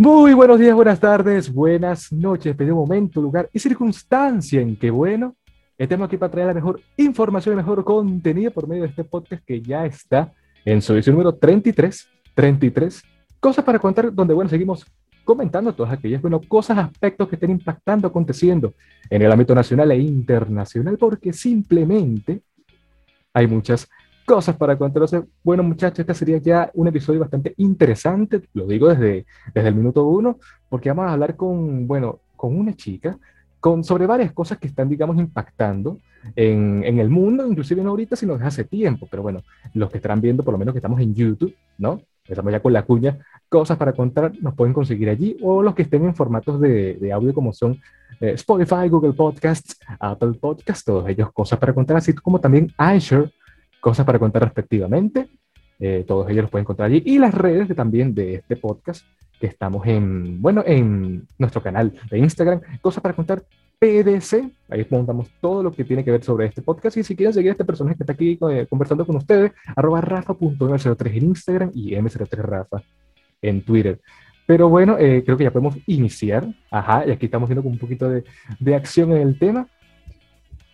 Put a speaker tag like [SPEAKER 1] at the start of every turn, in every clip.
[SPEAKER 1] Muy buenos días, buenas tardes, buenas noches, pedido momento, lugar y circunstancia en que, bueno, estemos aquí para traer la mejor información y mejor contenido por medio de este podcast que ya está en su edición número 33, 33, cosas para contar, donde, bueno, seguimos comentando todas aquellas, bueno, cosas, aspectos que estén impactando, aconteciendo en el ámbito nacional e internacional, porque simplemente hay muchas cosas para contar. bueno, muchachos, este sería ya un episodio bastante interesante, lo digo desde, desde el minuto uno, porque vamos a hablar con, bueno, con una chica con, sobre varias cosas que están, digamos, impactando en, en, el mundo, inclusive no ahorita, sino desde hace tiempo. Pero bueno, los que estarán viendo, por lo menos que estamos en YouTube, ¿no? Estamos ya con la cuña, cosas para contar, nos pueden conseguir allí, o los que estén en formatos de, de audio como son eh, Spotify, Google Podcasts, Apple Podcasts, todos ellos cosas para contar, así como también iShare, cosas para contar respectivamente. Eh, todos ellos los pueden encontrar allí. Y las redes de, también de este podcast, que estamos en, bueno, en nuestro canal de Instagram, cosas para contar PDC. Ahí montamos todo lo que tiene que ver sobre este podcast. Y si quieren seguir a este personaje que está aquí eh, conversando con ustedes, arroba rafa.m03 en Instagram y m03rafa en Twitter. Pero bueno, eh, creo que ya podemos iniciar. Ajá, y aquí estamos viendo un poquito de, de acción en el tema.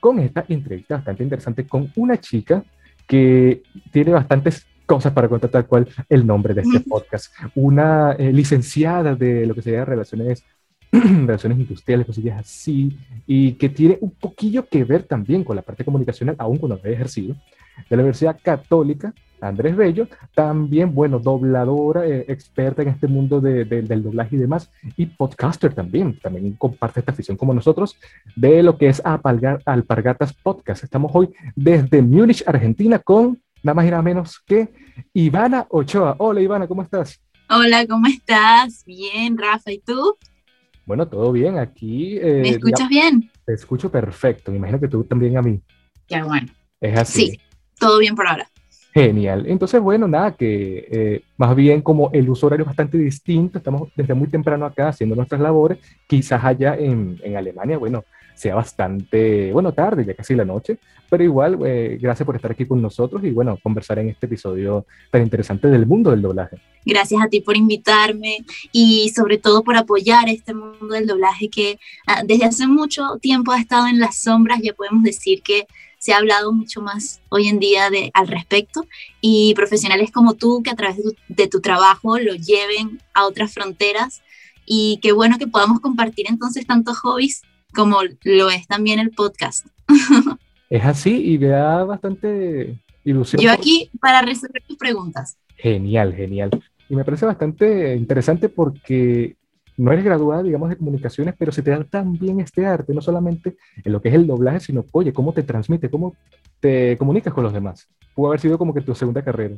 [SPEAKER 1] Con esta entrevista bastante interesante con una chica que tiene bastantes cosas para contar tal cual el nombre de este podcast. Una eh, licenciada de lo que sería relaciones, relaciones industriales, cosillas así, y que tiene un poquillo que ver también con la parte comunicacional, aún cuando he ejercido, de la Universidad Católica, Andrés Bello, también, bueno, dobladora, eh, experta en este mundo de, del doblaje y demás, y podcaster también, también comparte esta afición como nosotros de lo que es Alpargatas Podcast. Estamos hoy desde Múnich, Argentina, con nada más y nada menos que Ivana Ochoa. Hola Ivana, ¿cómo estás?
[SPEAKER 2] Hola, ¿cómo estás? Bien, Rafa, ¿y tú?
[SPEAKER 1] Bueno, todo bien aquí.
[SPEAKER 2] Eh, ¿Me escuchas bien?
[SPEAKER 1] Te escucho perfecto, me imagino que tú también a mí.
[SPEAKER 2] Ya, bueno.
[SPEAKER 1] Es así.
[SPEAKER 2] Sí, todo bien por ahora.
[SPEAKER 1] Genial. Entonces, bueno, nada, que eh, más bien como el uso horario es bastante distinto, estamos desde muy temprano acá haciendo nuestras labores, quizás allá en, en Alemania, bueno, sea bastante, bueno, tarde, ya casi la noche, pero igual, eh, gracias por estar aquí con nosotros y bueno, conversar en este episodio tan interesante del mundo del doblaje.
[SPEAKER 2] Gracias a ti por invitarme y sobre todo por apoyar este mundo del doblaje que ah, desde hace mucho tiempo ha estado en las sombras, ya podemos decir que se ha hablado mucho más hoy en día de, al respecto y profesionales como tú que a través de tu, de tu trabajo lo lleven a otras fronteras y qué bueno que podamos compartir entonces tantos hobbies como lo es también el podcast.
[SPEAKER 1] Es así y me da bastante ilusión.
[SPEAKER 2] Yo aquí para resolver tus preguntas.
[SPEAKER 1] Genial, genial. Y me parece bastante interesante porque no eres graduada, digamos, de comunicaciones, pero se te da también este arte, no solamente en lo que es el doblaje, sino, oye, cómo te transmite, cómo te comunicas con los demás. Pudo haber sido como que tu segunda carrera.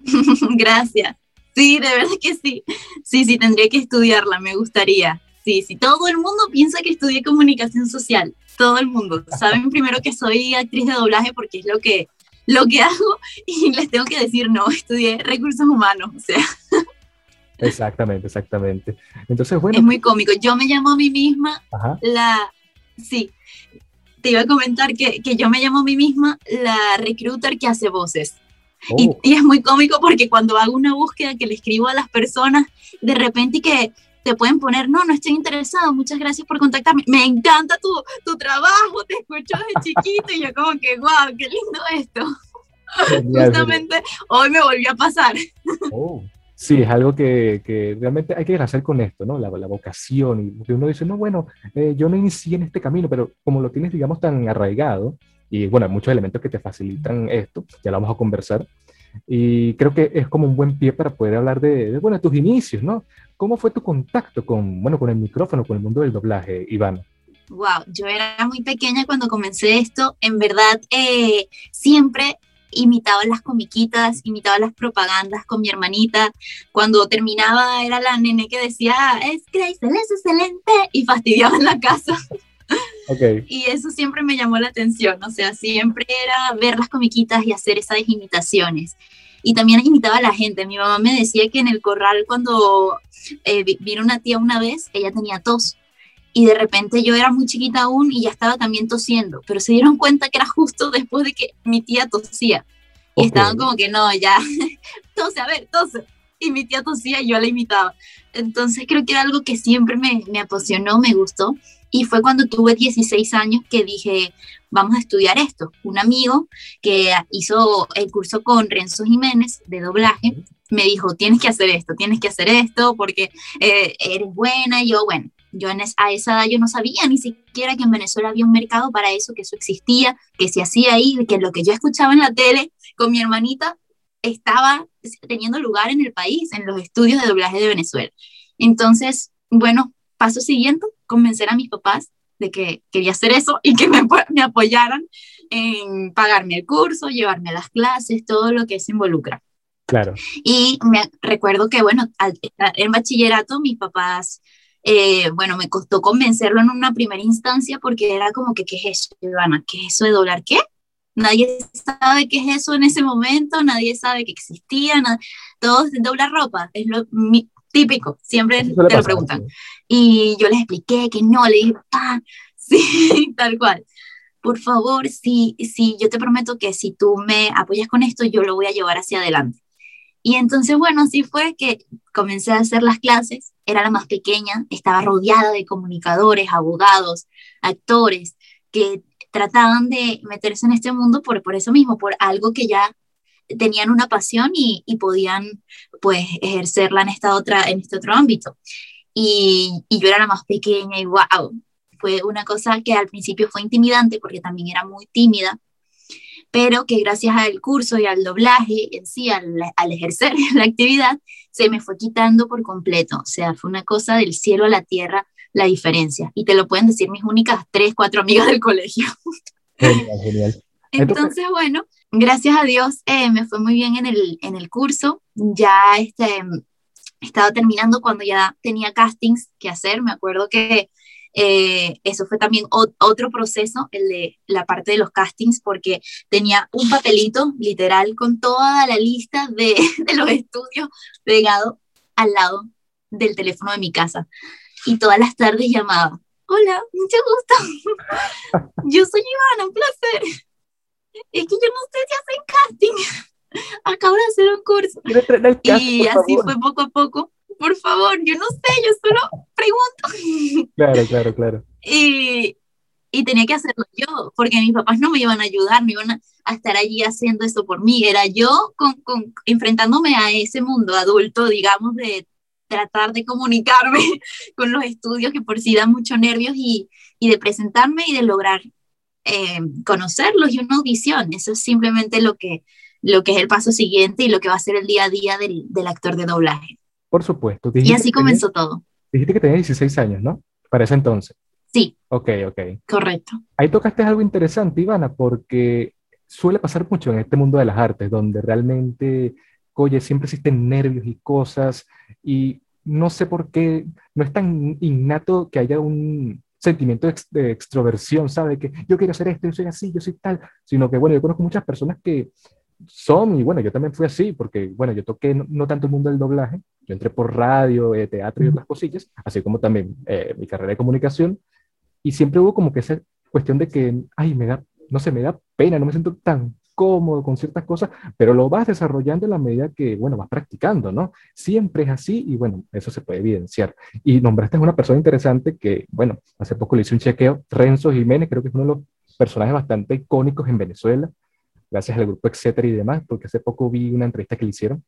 [SPEAKER 2] Gracias. Sí, de verdad que sí. Sí, sí, tendría que estudiarla, me gustaría. Sí, sí, todo el mundo piensa que estudié comunicación social, todo el mundo. Saben primero que soy actriz de doblaje porque es lo que, lo que hago y les tengo que decir, no, estudié recursos humanos, o sea.
[SPEAKER 1] Exactamente, exactamente. Entonces, bueno.
[SPEAKER 2] Es muy cómico. Yo me llamo a mí misma la... Sí, te iba a comentar que, que, yo me llamo a mí misma la recruiter que hace voces. Y, oh. y, es muy cómico porque cuando hago una búsqueda que le escribo a las personas, de repente que te pueden poner, no, no estoy interesado, muchas gracias por contactarme, me encanta tu, tu trabajo, te escucho desde chiquito y yo como que, wow, qué lindo esto. Justamente hoy me volvió a pasar.
[SPEAKER 1] Oh, sí, es algo que, que, realmente hay que hacer con esto, ¿no? La, la vocación. Que uno dice, no, bueno, eh, yo no inicié en este camino, pero como lo tienes, digamos, tan arraigado, y bueno, hay muchos elementos que te facilitan esto, ya lo vamos a conversar, y creo que es como un buen pie para poder hablar de, de, bueno, tus inicios, ¿no? ¿Cómo fue tu contacto con, bueno, con el micrófono, con el mundo del doblaje, Iván?
[SPEAKER 2] Wow, yo era muy pequeña cuando comencé esto. En verdad, eh, siempre imitaba las comiquitas, imitaba las propagandas con mi hermanita. Cuando terminaba era la nene que decía, ah, es Grace, es excelente, y fastidiaba en la casa. Okay. Y eso siempre me llamó la atención, o sea, siempre era ver las comiquitas y hacer esas imitaciones. Y también imitaba a la gente. Mi mamá me decía que en el corral cuando eh, vino una tía una vez, ella tenía tos. Y de repente yo era muy chiquita aún y ya estaba también tosiendo, pero se dieron cuenta que era justo después de que mi tía tosía. Y estaban como que no, ya, tose, a ver, tose. y mi tía tosía y yo la imitaba. Entonces creo que era algo que siempre me, me apasionó, me gustó. Y fue cuando tuve 16 años que dije, vamos a estudiar esto. Un amigo que hizo el curso con Renzo Jiménez de doblaje me dijo, tienes que hacer esto, tienes que hacer esto porque eh, eres buena. Y yo, bueno, yo en a esa edad yo no sabía ni siquiera que en Venezuela había un mercado para eso, que eso existía, que se hacía ahí, que lo que yo escuchaba en la tele con mi hermanita estaba teniendo lugar en el país, en los estudios de doblaje de Venezuela. Entonces, bueno, paso siguiente, convencer a mis papás de que quería hacer eso y que me, me apoyaran en pagarme el curso, llevarme a las clases, todo lo que se involucra.
[SPEAKER 1] Claro.
[SPEAKER 2] Y me recuerdo que, bueno, al estar en bachillerato, mis papás, eh, bueno, me costó convencerlo en una primera instancia porque era como que, ¿qué es eso, Ivana? ¿Qué es eso de doblar qué? Nadie sabe qué es eso en ese momento, nadie sabe que existía, nada, todos doblar ropa, es lo típico, siempre te lo preguntan. Y yo les expliqué que no, le dije, ah, sí, tal cual. Por favor, sí, sí, yo te prometo que si tú me apoyas con esto, yo lo voy a llevar hacia adelante. Y entonces, bueno, así fue que comencé a hacer las clases, era la más pequeña, estaba rodeada de comunicadores, abogados, actores, que trataban de meterse en este mundo por, por eso mismo, por algo que ya tenían una pasión y, y podían pues ejercerla en, esta otra, en este otro ámbito. Y, y yo era la más pequeña y wow, fue una cosa que al principio fue intimidante porque también era muy tímida, pero que gracias al curso y al doblaje en sí, al, al, ejercer la actividad, se me fue quitando por completo. O sea, fue una cosa del cielo a la tierra la diferencia. Y te lo pueden decir mis únicas tres, cuatro amigas del colegio.
[SPEAKER 1] Genial, genial.
[SPEAKER 2] Entonces, bueno, gracias a Dios eh, me fue muy bien en el, en el curso. Ya este, estaba terminando cuando ya tenía castings que hacer. Me acuerdo que eh, eso fue también otro proceso, el de la parte de los castings, porque tenía un papelito literal con toda la lista de, de los estudios pegado al lado del teléfono de mi casa. Y todas las tardes llamaba, hola, mucho gusto. Yo soy Ivana, un placer. Es que yo no sé si hacen casting. Acabo de hacer un curso. y así fue poco a poco por favor, yo no sé, yo solo pregunto.
[SPEAKER 1] Claro, claro, claro.
[SPEAKER 2] Y, y tenía que hacerlo yo, porque mis papás no me iban a ayudar, me iban a, estar allí haciendo eso por mí. Era yo con, con, enfrentándome a ese mundo adulto, digamos, de tratar de comunicarme con los estudios que por sí dan mucho nervios y, y de presentarme y de lograr eh, conocerlos y una audición. Eso es simplemente lo que, lo que es el paso siguiente y lo que va a ser el día a día del, del actor de doblaje.
[SPEAKER 1] Por supuesto.
[SPEAKER 2] Y así comenzó todo.
[SPEAKER 1] Dijiste que tenías 16 años, ¿no? Para ese entonces.
[SPEAKER 2] Sí.
[SPEAKER 1] Ok, ok.
[SPEAKER 2] Correcto.
[SPEAKER 1] Ahí tocaste algo interesante, Ivana, porque suele pasar mucho en este mundo de las artes, donde realmente, oye, siempre existen nervios y cosas, y no sé por qué no es tan innato que haya un sentimiento de, extroversión, ¿sabe? Que yo quiero hacer esto, yo soy así, yo soy tal, sino que, bueno, yo conozco muchas personas que son, y bueno, yo también fui así, porque, bueno, yo toqué no, tanto el mundo del doblaje, yo entré por radio, eh, teatro y otras cosillas, así como también eh, mi carrera de comunicación, y siempre hubo como que esa cuestión de que, ay, me da, no sé, me da pena, no me siento tan cómodo con ciertas cosas, pero lo vas desarrollando en la medida que, bueno, vas practicando, ¿no? Siempre es así y, bueno, eso se puede evidenciar. Y nombraste a una persona interesante que, bueno, hace poco le hice un chequeo, Renzo Jiménez, creo que es uno de los personajes bastante icónicos en Venezuela, gracias al grupo etcétera y demás, porque hace poco vi una entrevista que le hicieron,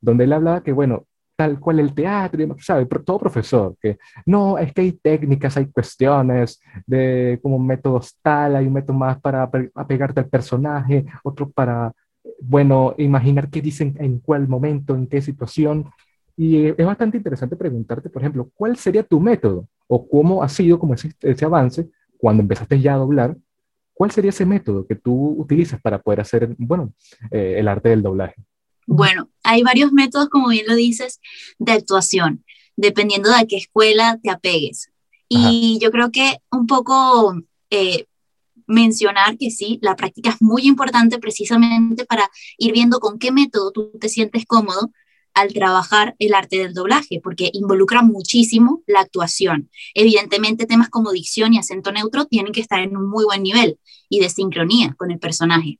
[SPEAKER 1] donde él hablaba que, bueno, tal cual el teatro. Todo profesor, que no, es que hay técnicas, hay cuestiones de como métodos tal, hay un método más para apegarte al personaje, otro para, bueno, imaginar qué dicen en cuál momento, en qué situación. Y es bastante interesante preguntarte, por ejemplo, ¿cuál sería tu método? ¿O cómo ha sido como ese, ese avance cuando empezaste ya a doblar ¿Cuál sería ese método que tú utilizas para poder hacer, bueno, eh, el arte del doblaje?
[SPEAKER 2] Bueno, hay varios métodos, como bien lo dices, de actuación, dependiendo de a qué escuela te apegues. Y yo creo que un poco eh, mencionar que sí, la práctica es muy importante precisamente para ir viendo con qué método tú te sientes cómodo al trabajar el arte del doblaje, porque involucra muchísimo la actuación. Evidentemente, temas como dicción y acento neutro tienen que estar en un muy buen nivel y de sincronía con el personaje,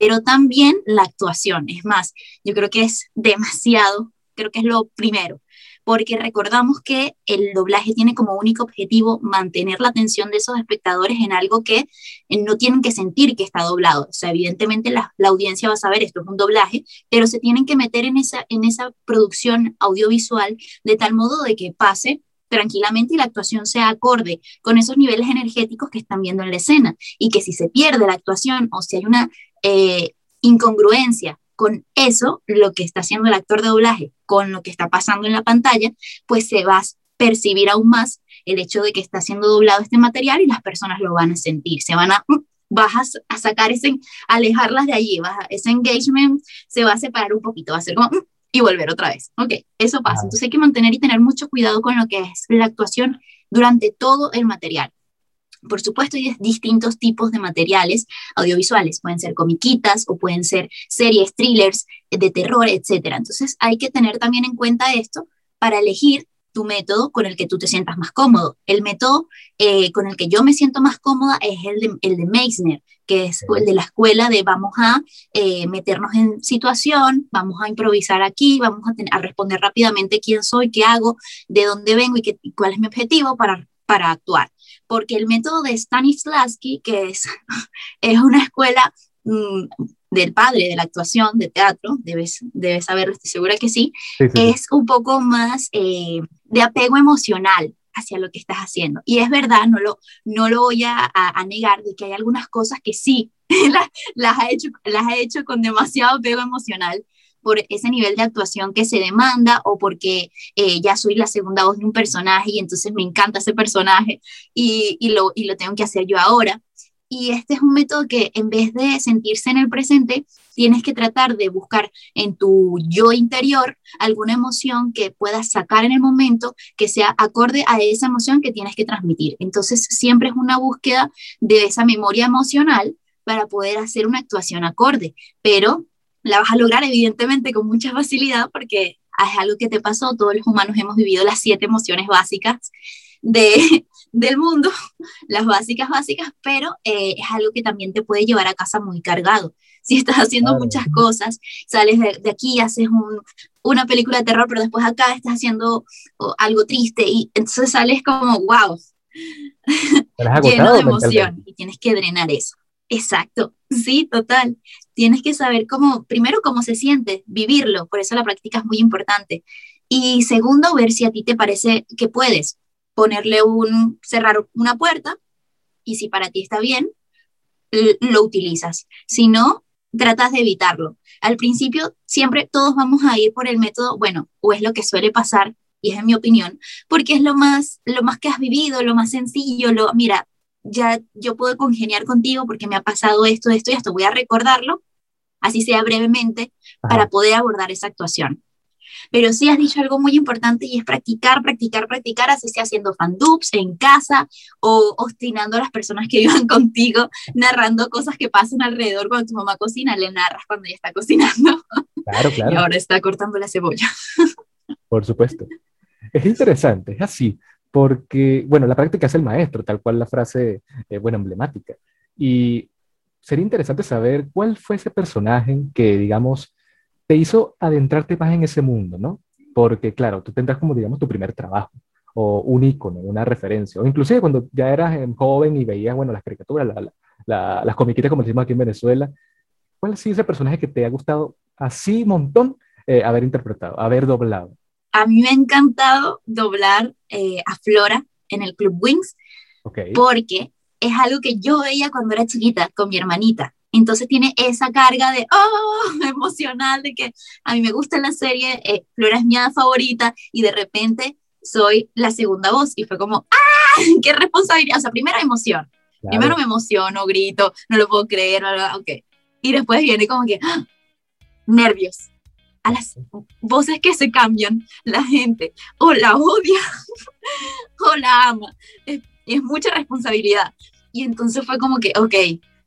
[SPEAKER 2] pero también la actuación. Es más, yo creo que es demasiado creo que es lo primero, porque recordamos que el doblaje tiene como único objetivo mantener la atención de esos espectadores en algo que eh, no tienen que sentir que está doblado. O sea, evidentemente la, la audiencia va a saber esto es un doblaje, pero se tienen que meter en esa, en esa producción audiovisual de tal modo de que pase tranquilamente y la actuación sea acorde con esos niveles energéticos que están viendo en la escena y que si se pierde la actuación o si hay una eh, incongruencia con eso, lo que está haciendo el actor de doblaje, con lo que está pasando en la pantalla, pues se va a percibir aún más el hecho de que está siendo doblado este material y las personas lo van a sentir, se van a, mm, vas a, sacar ese, alejarlas de allí, vas ese engagement se va a separar un poquito, va a ser como, mm, y volver otra vez. Ok, eso pasa. Entonces hay que mantener y tener mucho cuidado con lo que es la actuación durante todo el material. Por supuesto, hay distintos tipos de materiales audiovisuales. Pueden ser comiquitas o pueden ser series, thrillers de terror, etc. Entonces, hay que tener también en cuenta esto para elegir tu método con el que tú te sientas más cómodo. El método eh, con el que yo me siento más cómoda es el de, el de Meissner, que es el de la escuela de vamos a eh, meternos en situación, vamos a improvisar aquí, vamos a, a, responder rápidamente quién soy, qué hago, de dónde vengo y, qué, y cuál es mi objetivo para, para actuar porque el método de Stanislavski, que es, es una escuela mm, del padre de la actuación, de teatro, debes, debes saberlo, estoy segura que sí, es un poco más eh, de apego emocional hacia lo que estás haciendo. Y es verdad, no lo, no lo voy a, a, negar, de que hay algunas cosas que sí las, las, ha hecho, las ha hecho con demasiado apego emocional, por ese nivel de actuación que se demanda o porque eh, ya soy la segunda voz de un personaje y entonces me encanta ese personaje y, y, lo, y lo tengo que hacer yo ahora. Y este es un método que en vez de sentirse en el presente, tienes que tratar de buscar en tu yo interior alguna emoción que puedas sacar en el momento que sea acorde a esa emoción que tienes que transmitir. Entonces, siempre es una búsqueda de esa memoria emocional para poder hacer una actuación acorde, pero la vas a lograr evidentemente con mucha facilidad porque es algo que te pasó, todos los humanos hemos vivido las siete emociones básicas de, del mundo, las básicas básicas, pero eh, es algo que también te puede llevar a casa muy cargado. Si estás haciendo muchas cosas, sales de, de aquí, haces un, una película de terror, pero después acá estás haciendo algo triste y entonces sales como, wow, lleno de emoción y tienes que drenar eso. Exacto, sí, total. Tienes que saber cómo, primero, cómo se siente, vivirlo, por eso la práctica es muy importante. Y segundo, ver si a ti te parece que puedes ponerle un, cerrar una puerta y si para ti está bien, lo utilizas. Si no, tratas de evitarlo. Al principio, siempre todos vamos a ir por el método, bueno, o es lo que suele pasar, y es en mi opinión, porque es lo más, lo más que has vivido, lo más sencillo, lo, mira, ya yo puedo congeniar contigo porque me ha pasado esto, esto y esto, voy a recordarlo, así sea brevemente, para poder abordar esa actuación. Pero sí has dicho algo muy importante y es practicar, practicar, practicar, así sea haciendo fan dubs en casa o obstinando a las personas que vivan contigo, narrando cosas que pasan alrededor cuando tu mamá cocina, le narras cuando ella está cocinando.
[SPEAKER 1] Claro, claro.
[SPEAKER 2] Y ahora está cortando la cebolla.
[SPEAKER 1] Por supuesto. Es interesante, es así porque, bueno, la práctica es el maestro, tal cual la frase, eh, bueno, emblemática. Y sería interesante saber cuál fue ese personaje que, digamos, te hizo adentrarte más en ese mundo, ¿no? Porque, claro, tú tendrás como, digamos, tu primer trabajo, o un icono, una referencia, o inclusive cuando ya eras eh, joven y veías, bueno, las caricaturas, las comiquitas, como decimos aquí en Venezuela, ¿cuál ha sido ese personaje que te ha gustado así montón eh, haber interpretado, haber doblado?
[SPEAKER 2] a mí me ha encantado doblar eh, a Flora en el Club Wings, porque es algo que yo veía cuando era chiquita con mi hermanita. Entonces tiene esa carga de, oh, emocional, de que a mí me gusta la serie, eh, Flora es mi favorita, y de repente soy la segunda voz, y fue como, ¡ah! ¡Qué responsabilidad! O sea, primera emoción. Primero me emociono, grito, no lo puedo creer, ok. Y después viene como que, ¡ah! nervios a las voces que se cambian, la gente o la odia o la ama. Es, es, mucha responsabilidad. Y entonces fue como que, ok,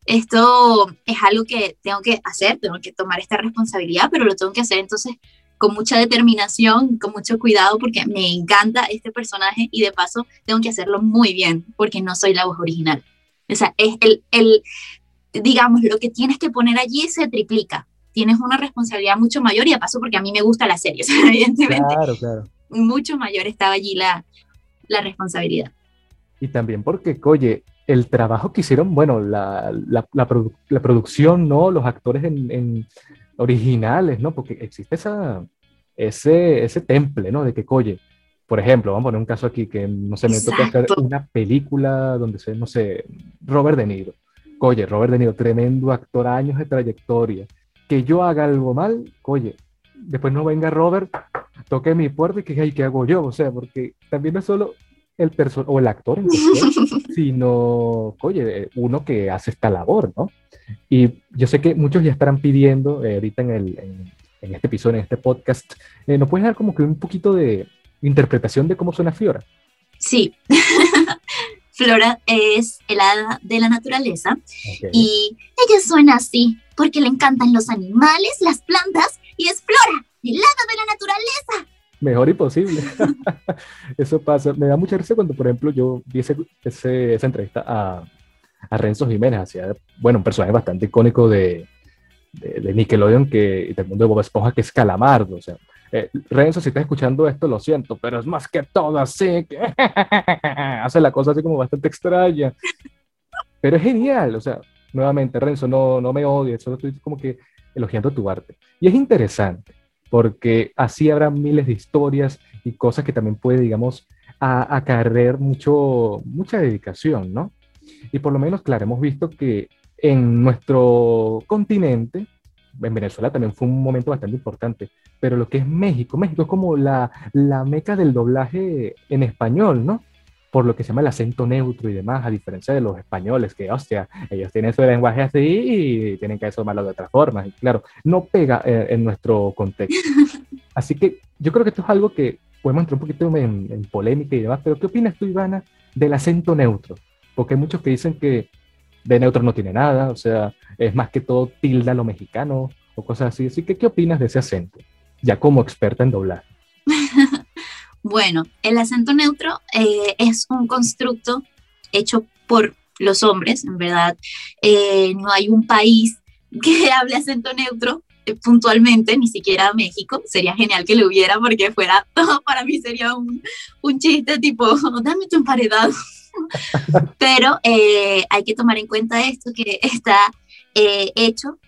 [SPEAKER 2] esto es algo que tengo que hacer, tengo que tomar esta responsabilidad, pero lo tengo que hacer entonces con mucha determinación, con mucho cuidado, porque me encanta este personaje y de paso tengo que hacerlo muy bien, porque no soy la voz original. O sea, es el, el digamos, lo que tienes que poner allí se triplica tienes una responsabilidad mucho mayor y de paso porque a mí me gusta la serie, evidentemente.
[SPEAKER 1] Claro, claro.
[SPEAKER 2] Mucho mayor estaba allí la, la responsabilidad.
[SPEAKER 1] Y también porque, oye, el trabajo que hicieron, bueno, la, la, la, producción, ¿no? Los actores en, en, originales, ¿no? Porque existe esa, ese, ese temple, ¿no? De que, oye, por ejemplo, vamos a poner un caso aquí que, no sé, me toca hacer una película donde se, no sé, Robert De Niro. Oye, Robert De Niro, tremendo actor, años de trayectoria. Que yo haga algo mal, oye, después no venga Robert, toque mi puerta y que, ¿qué hago yo? O sea, porque también no es solo el person o el actor en sino, oye, uno que hace esta labor, ¿no? Y yo sé que muchos ya estarán pidiendo eh, ahorita en, el, en, este episodio, en este podcast, eh, ¿nos puedes dar como que un poquito de interpretación de cómo suena Fiora?
[SPEAKER 2] Sí. Flora es el hada de la naturaleza y ella suena así porque le encantan los animales, las plantas y es Flora, el hada de la naturaleza
[SPEAKER 1] mejor imposible. Eso pasa. Me da mucha risa cuando, por ejemplo, yo vi ese, esa entrevista a, a, Renzo Jiménez, hacía, bueno, un personaje bastante icónico de, de, Nickelodeon que, del mundo de Bob Esponja, que es Calamardo. O sea, eh, Renzo, si estás escuchando esto, lo siento, pero es más que todo así, que hace la cosa así como bastante extraña. Pero es genial, o sea, nuevamente, Renzo, no, no me odies, solo estoy como que elogiando tu arte. Y es interesante porque así habrá miles de historias y cosas que también puede, digamos, acarrear mucho, mucha dedicación, ¿no? Y por lo menos, claro, hemos visto que en nuestro continente, en Venezuela también fue un momento bastante importante, pero lo que es México, México es como la, la meca del doblaje en español, ¿no? Por lo que se llama el acento neutro y demás, a diferencia de los españoles, que, hostia, ellos tienen su lenguaje así y tienen que asomarlo de otra forma. Y claro, no pega eh, en nuestro contexto. Así que yo creo que esto es algo que podemos entrar un poquito en, polémica y demás, pero ¿qué opinas tú, Ivana, del acento neutro? Porque hay muchos que dicen que de neutro no tiene nada, o sea, es más que todo tilda lo mexicano o cosas así. Así que, ¿qué opinas de ese acento? Ya como experta en doblar.
[SPEAKER 2] Bueno, el acento neutro eh, es un constructo hecho por los hombres, en verdad. Eh, no hay un país que hable acento neutro eh, puntualmente, ni siquiera México. Sería genial que lo hubiera porque fuera, para mí sería un, un chiste tipo, dame tu emparedado. Pero hay que tomar en cuenta esto que está hecho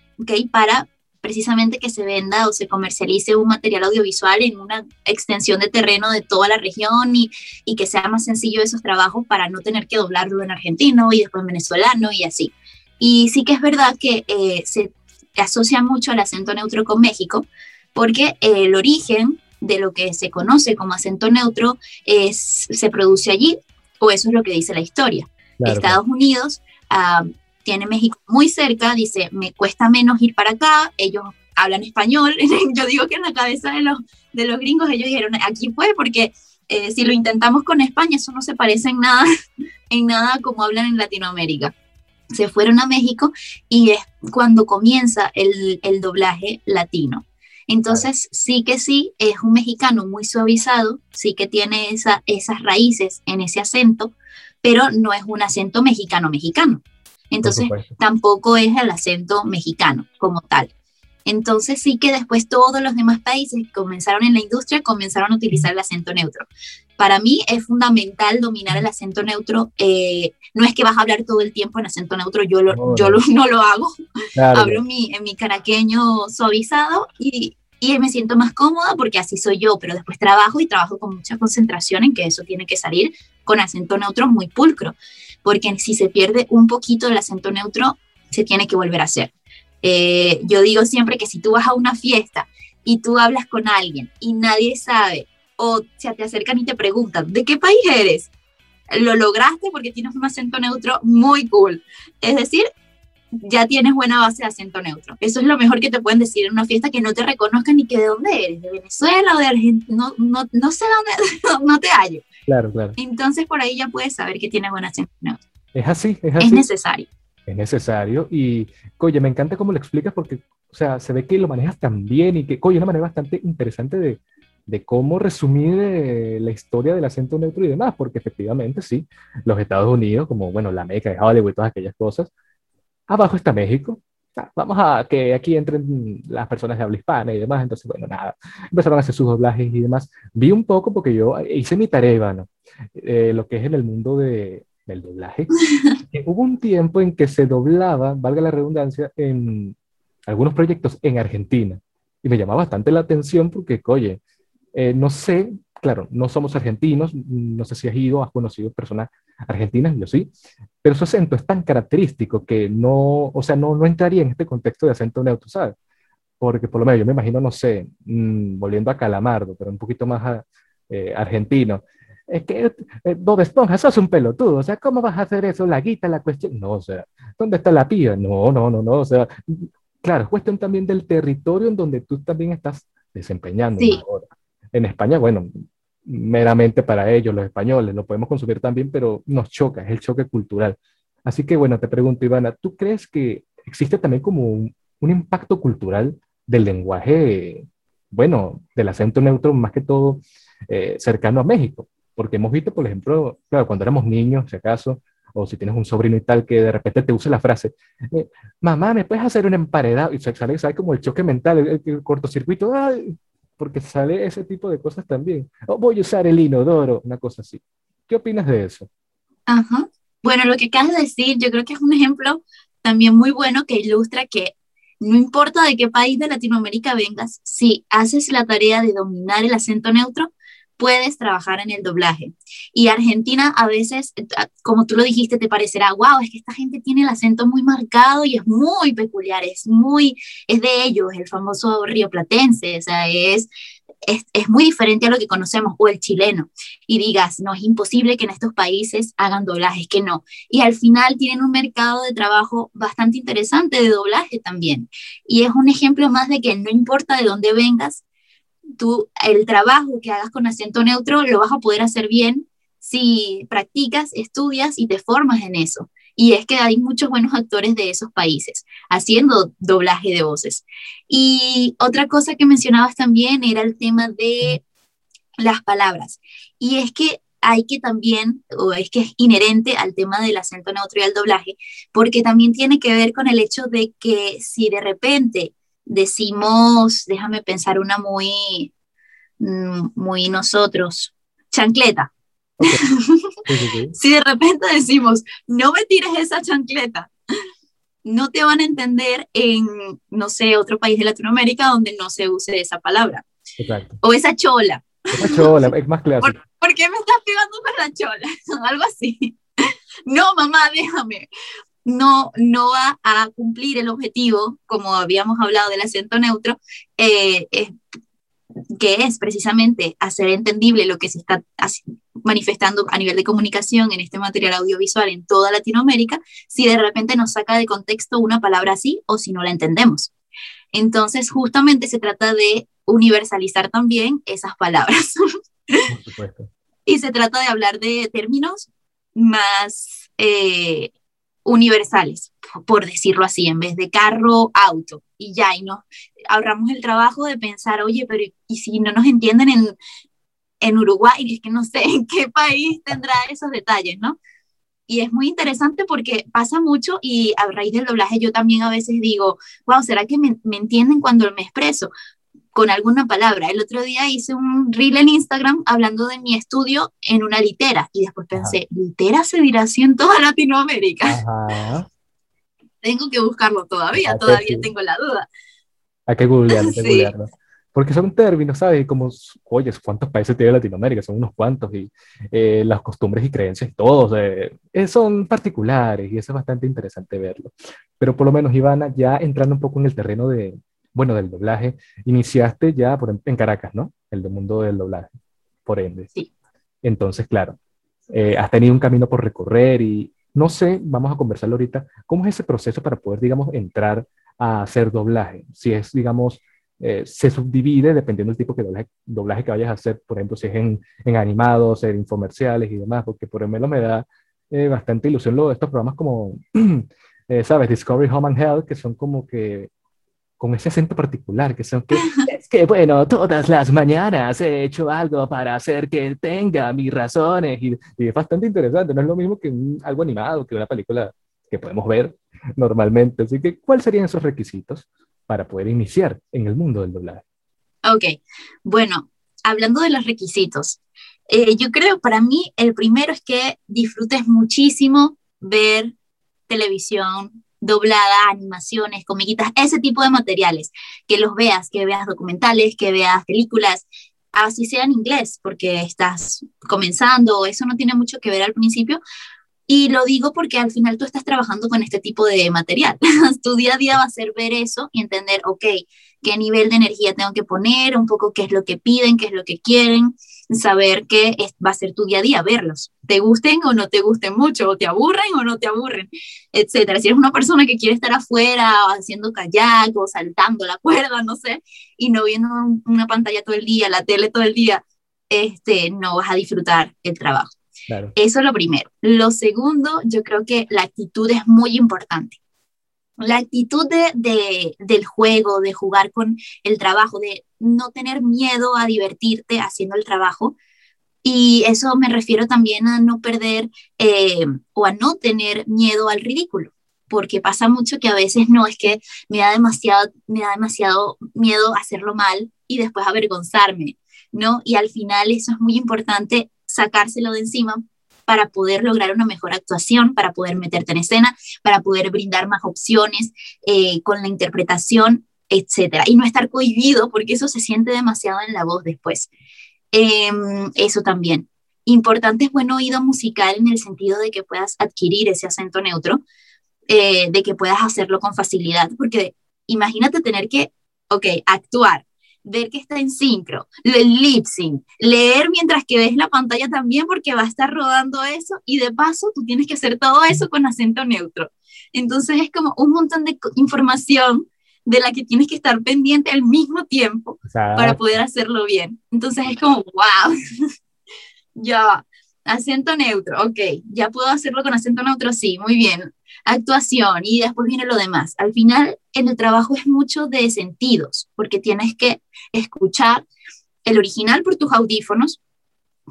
[SPEAKER 2] para precisamente que se venda o se comercialice un material audiovisual en una extensión de terreno de toda la región y, y que sea más sencillo esos trabajos para no tener que doblarlo en argentino y después en venezolano y así. Y sí que es verdad que eh, se asocia mucho el acento neutro con México, porque el origen de lo que se conoce como acento neutro es, se produce allí, o eso es lo que dice la historia. Estados Unidos uh, tiene México muy cerca, dice, me cuesta menos ir para acá, ellos hablan español, yo digo que en la cabeza de los, de los gringos ellos dijeron, aquí fue, porque eh, si lo intentamos con España, eso no se parece en nada, en nada como hablan en Latinoamérica. Se fueron a México y es cuando comienza el, el doblaje latino. Entonces, sí que sí, es un mexicano muy suavizado, sí que tiene esa, esas raíces en ese acento, pero no es un acento mexicano-mexicano. Entonces, tampoco es el acento mexicano como tal. Entonces sí que después todos los demás países que comenzaron en la industria comenzaron a utilizar el acento neutro. Para mí es fundamental dominar el acento neutro. Eh, no es que vas a hablar todo el tiempo en acento neutro, yo, lo, yo no lo hago. Hablo mi, en mi caraqueño suavizado y, y me siento más cómoda porque así soy yo, pero después trabajo y trabajo con mucha concentración en que eso tiene que salir con acento neutro muy pulcro porque si se pierde un poquito el acento neutro, se tiene que volver a hacer. Eh, yo digo siempre que si tú vas a una fiesta y tú hablas con alguien y nadie sabe, o se te acercan y te preguntan, ¿de qué país eres? Lo lograste porque tienes un acento neutro muy cool. Es decir, ya tienes buena base de acento neutro. Eso es lo mejor que te pueden decir en una fiesta que no te reconozcan ni que de dónde eres, de Venezuela o de Argentina, no, no, no sé dónde, no te hallo.
[SPEAKER 1] Claro, claro.
[SPEAKER 2] Entonces por ahí ya puedes saber que tiene buena acento neutro.
[SPEAKER 1] Es así, es así.
[SPEAKER 2] Es necesario.
[SPEAKER 1] Es necesario y, oye, me encanta cómo lo explicas porque, o sea, se ve que lo manejas tan bien y que, oye, una manera bastante interesante de, de cómo resumir eh, la historia del acento neutro y demás, porque efectivamente sí, los Estados Unidos, como bueno, la Meca de Hollywood y todas aquellas cosas, abajo está México, vamos a que aquí entren las personas de habla hispana y demás. Entonces, bueno, nada, empezaron a hacer sus doblajes y demás. Vi un poco porque yo hice mi tarea, Ivana, eh, lo que es en el mundo de, del doblaje. hubo un tiempo en que se doblaba, valga la redundancia, en algunos proyectos en Argentina. Y me llamaba bastante la atención porque, oye, eh, no sé, claro, no somos argentinos, no sé si has ido, has conocido personas argentinas, yo sí, pero su acento es tan característico que no, o sea, no, no entraría en este contexto de acento neutro, ¿sabes? Porque por lo menos yo me imagino, no sé, mm, volviendo a Calamardo, pero un poquito más eh, argentino, es que eh, Bob Esponja, sos un pelotudo, o sea, ¿cómo vas a hacer eso? La guita, la cuestión, no, o sea, ¿dónde está la piba? No, no, no, no, o sea, claro, es cuestión también del territorio en donde tú también estás desempeñando.
[SPEAKER 2] Sí.
[SPEAKER 1] En España, bueno, meramente para ellos, los españoles, lo podemos consumir también, pero nos choca, es el choque cultural. Así que bueno, te pregunto, Ivana, ¿tú crees que existe también como un, impacto cultural del lenguaje, bueno, del acento neutro, más que todo eh, cercano a México? Porque hemos visto, por ejemplo, claro, cuando éramos niños, si acaso, o si tienes un sobrino y tal, que de repente te use la frase, eh, mamá, ¿me puedes hacer un emparedado? Y sale, sale como el choque mental, el, el cortocircuito, ¡ay! Porque sale ese tipo de cosas también. O voy a usar el inodoro, una cosa así. ¿Qué opinas de eso?
[SPEAKER 2] Ajá. Bueno, lo que acabas de decir, yo creo que es un ejemplo también muy bueno que ilustra que no importa de qué país de Latinoamérica vengas, si haces la tarea de dominar el acento neutro, puedes trabajar en el doblaje. Y Argentina a veces, como tú lo dijiste, te parecerá, wow, es que esta gente tiene el acento muy marcado y es muy peculiar, es muy, es de ellos, el famoso río platense, o sea, es, es, es, muy diferente a lo que conocemos, o el chileno, y digas, no, es imposible que en estos países hagan doblajes, que no. Y al final tienen un mercado de trabajo bastante interesante de doblaje también. Y es un ejemplo más de que no importa de dónde vengas, tú el trabajo que hagas con acento neutro lo vas a poder hacer bien si practicas, estudias y te formas en eso. Y es que hay muchos buenos actores de esos países haciendo doblaje de voces. Y otra cosa que mencionabas también era el tema de las palabras. Y es que hay que también, o es que es inherente al tema del acento neutro y al doblaje, porque también tiene que ver con el hecho de que si de repente decimos, déjame pensar una muy, mm, muy nosotros, chancleta. si de repente decimos, no me tires esa chancleta, no te van a entender en, no sé, otro país de Latinoamérica donde no se use esa palabra. O esa chola.
[SPEAKER 1] Esa chola, es más clásico.
[SPEAKER 2] ¿Por, ¿Por, qué me estás pegando con la chola? Algo así. No, mamá, déjame no, no va a cumplir el objetivo, como habíamos hablado del acento neutro, eh, que es precisamente hacer entendible lo que se está manifestando a nivel de comunicación en este material audiovisual en toda Latinoamérica, si de repente nos saca de contexto una palabra así o si no la entendemos. Entonces, justamente se trata de universalizar también esas palabras. y se trata de hablar de términos más eh, universales, por decirlo así, en vez de carro, auto, y ya, y nos ahorramos el trabajo de pensar, oye, pero ¿y si no nos entienden en, en Uruguay? Es que no sé en qué país tendrá esos detalles, ¿no? Y es muy interesante porque pasa mucho y a raíz del doblaje yo también a veces digo, wow, ¿será que me, me entienden cuando me expreso? Con alguna palabra. El otro día hice un reel en Instagram hablando de mi estudio en una litera y después pensé, ¿litera se dirá así en toda Latinoamérica? Tengo que buscarlo todavía, todavía tengo la duda.
[SPEAKER 1] Hay que googlearlo, Porque son términos, ¿sabes? Como, oye, ¿cuántos países tiene Latinoamérica? Son unos cuantos y eh, las costumbres y creencias, todos eh, son particulares y eso es bastante interesante verlo. Pero por lo menos, Ivana, ya entrando un poco en el terreno de, bueno, del doblaje, iniciaste ya por, en Caracas, ¿no? El mundo del doblaje, por ende.
[SPEAKER 2] Sí.
[SPEAKER 1] Entonces, claro, eh, has tenido un camino por recorrer y no sé, vamos a conversarlo ahorita, ¿cómo es ese proceso para poder, digamos, entrar a hacer doblaje? Si es, digamos, eh, se subdivide dependiendo del tipo de doblaje, que vayas a hacer, por ejemplo, si es en, en animados, en infomerciales y demás, porque por ejemplo me da eh, bastante ilusión lo de estos programas como, ¿sabes? Discovery Home and Health, que son como que con ese acento particular, que son que, es que, bueno, todas las mañanas he hecho algo para hacer que tenga mis razones y, es bastante interesante, no es lo mismo que algo animado, que una película que podemos ver normalmente. Así que, ¿cuáles serían esos requisitos para poder iniciar en el mundo del doblaje?
[SPEAKER 2] Ok, bueno, hablando de los requisitos, eh, yo creo para mí el primero es que disfrutes muchísimo ver televisión doblada, animaciones, comiquitas, ese tipo de materiales, que los veas, que veas documentales, que veas películas, así sea en inglés, porque estás comenzando, eso no tiene mucho que ver al principio, y lo digo porque al final tú estás trabajando con este tipo de material. tu día a día va a ser ver eso y entender, ok, qué nivel de energía tengo que poner, un poco qué es lo que piden, qué es lo que quieren, saber qué va a ser tu día a día, verlos, te gusten o no te gusten mucho, o te aburren o no te aburren, etcétera. Si eres una persona que quiere estar afuera haciendo kayak o saltando la cuerda, no sé, y no viendo una pantalla todo el día, la tele todo el día, este, no vas a disfrutar el trabajo. Eso es lo primero. Lo segundo, yo creo que la actitud es muy importante. La actitud de, del juego, de jugar con el trabajo, de no tener miedo a divertirte haciendo el trabajo. Y eso me refiero también a no perder eh, o a no tener miedo al ridículo, porque pasa mucho que a veces no es que me da demasiado, me da demasiado miedo hacerlo mal y después avergonzarme, ¿no? Y al final eso es muy importante sacárselo de encima para poder lograr una mejor actuación, para poder meterte en escena, para poder brindar más opciones eh, con la interpretación, etcétera. Y no estar cohibido, porque eso se siente demasiado en la voz después. Em, eso también. Importante es buen oído musical en el sentido de que puedas adquirir ese acento neutro, eh, de que puedas hacerlo con facilidad, porque imagínate tener que, ok, actuar, ver que está en sincro, el lip sync, leer mientras que ves la pantalla también porque va a estar rodando eso y de paso tú tienes que hacer todo eso con acento neutro. Entonces es como un montón de información de la que tienes que estar pendiente al mismo tiempo para poder hacerlo bien. Entonces es como, wow, ya, acento neutro, ok, ya puedo hacerlo con acento neutro, sí, muy bien. Actuación y después viene lo demás. Al final, en el trabajo es mucho de sentidos, porque tienes que escuchar el original por tus audífonos,